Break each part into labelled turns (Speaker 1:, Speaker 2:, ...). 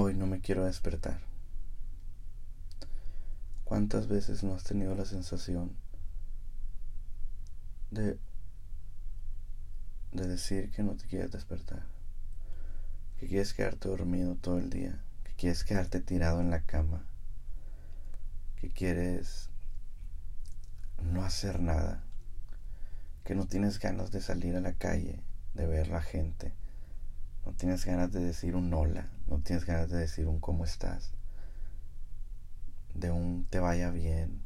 Speaker 1: Hoy no me quiero despertar. ¿Cuántas veces no has tenido la sensación de, de decir que no te quieres despertar? Que quieres quedarte dormido todo el día, que quieres quedarte tirado en la cama, que quieres no hacer nada, que no tienes ganas de salir a la calle, de ver la gente, no tienes ganas de decir un hola, no tienes ganas de decir un cómo estás, de un te vaya bien,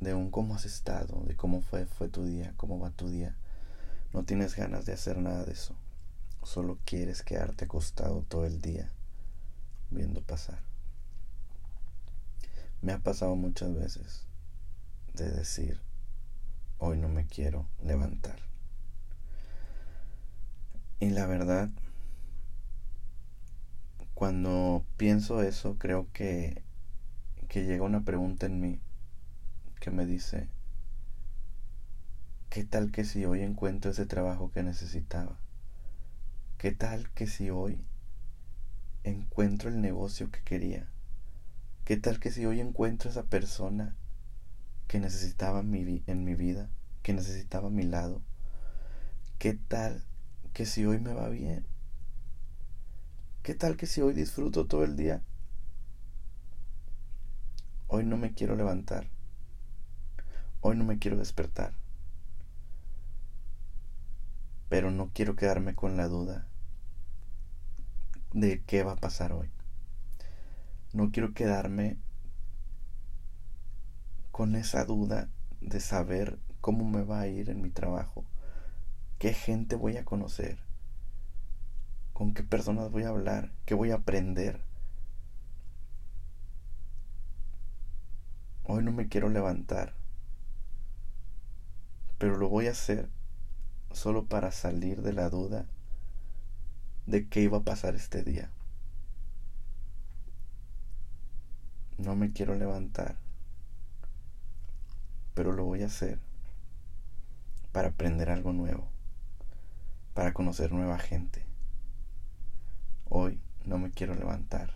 Speaker 1: de un cómo has estado, de cómo fue, fue tu día, cómo va tu día. No tienes ganas de hacer nada de eso. Solo quieres quedarte acostado todo el día viendo pasar. Me ha pasado muchas veces de decir, hoy no me quiero levantar. Y la verdad, cuando pienso eso, creo que, que llega una pregunta en mí que me dice, ¿qué tal que si hoy encuentro ese trabajo que necesitaba? ¿Qué tal que si hoy encuentro el negocio que quería? ¿Qué tal que si hoy encuentro esa persona que necesitaba mi, en mi vida, que necesitaba mi lado? ¿Qué tal que si hoy me va bien? ¿Qué tal que si hoy disfruto todo el día? Hoy no me quiero levantar. Hoy no me quiero despertar. Pero no quiero quedarme con la duda de qué va a pasar hoy. No quiero quedarme con esa duda de saber cómo me va a ir en mi trabajo, qué gente voy a conocer, con qué personas voy a hablar, qué voy a aprender. Hoy no me quiero levantar, pero lo voy a hacer solo para salir de la duda de qué iba a pasar este día. No me quiero levantar, pero lo voy a hacer para aprender algo nuevo, para conocer nueva gente. Hoy no me quiero levantar,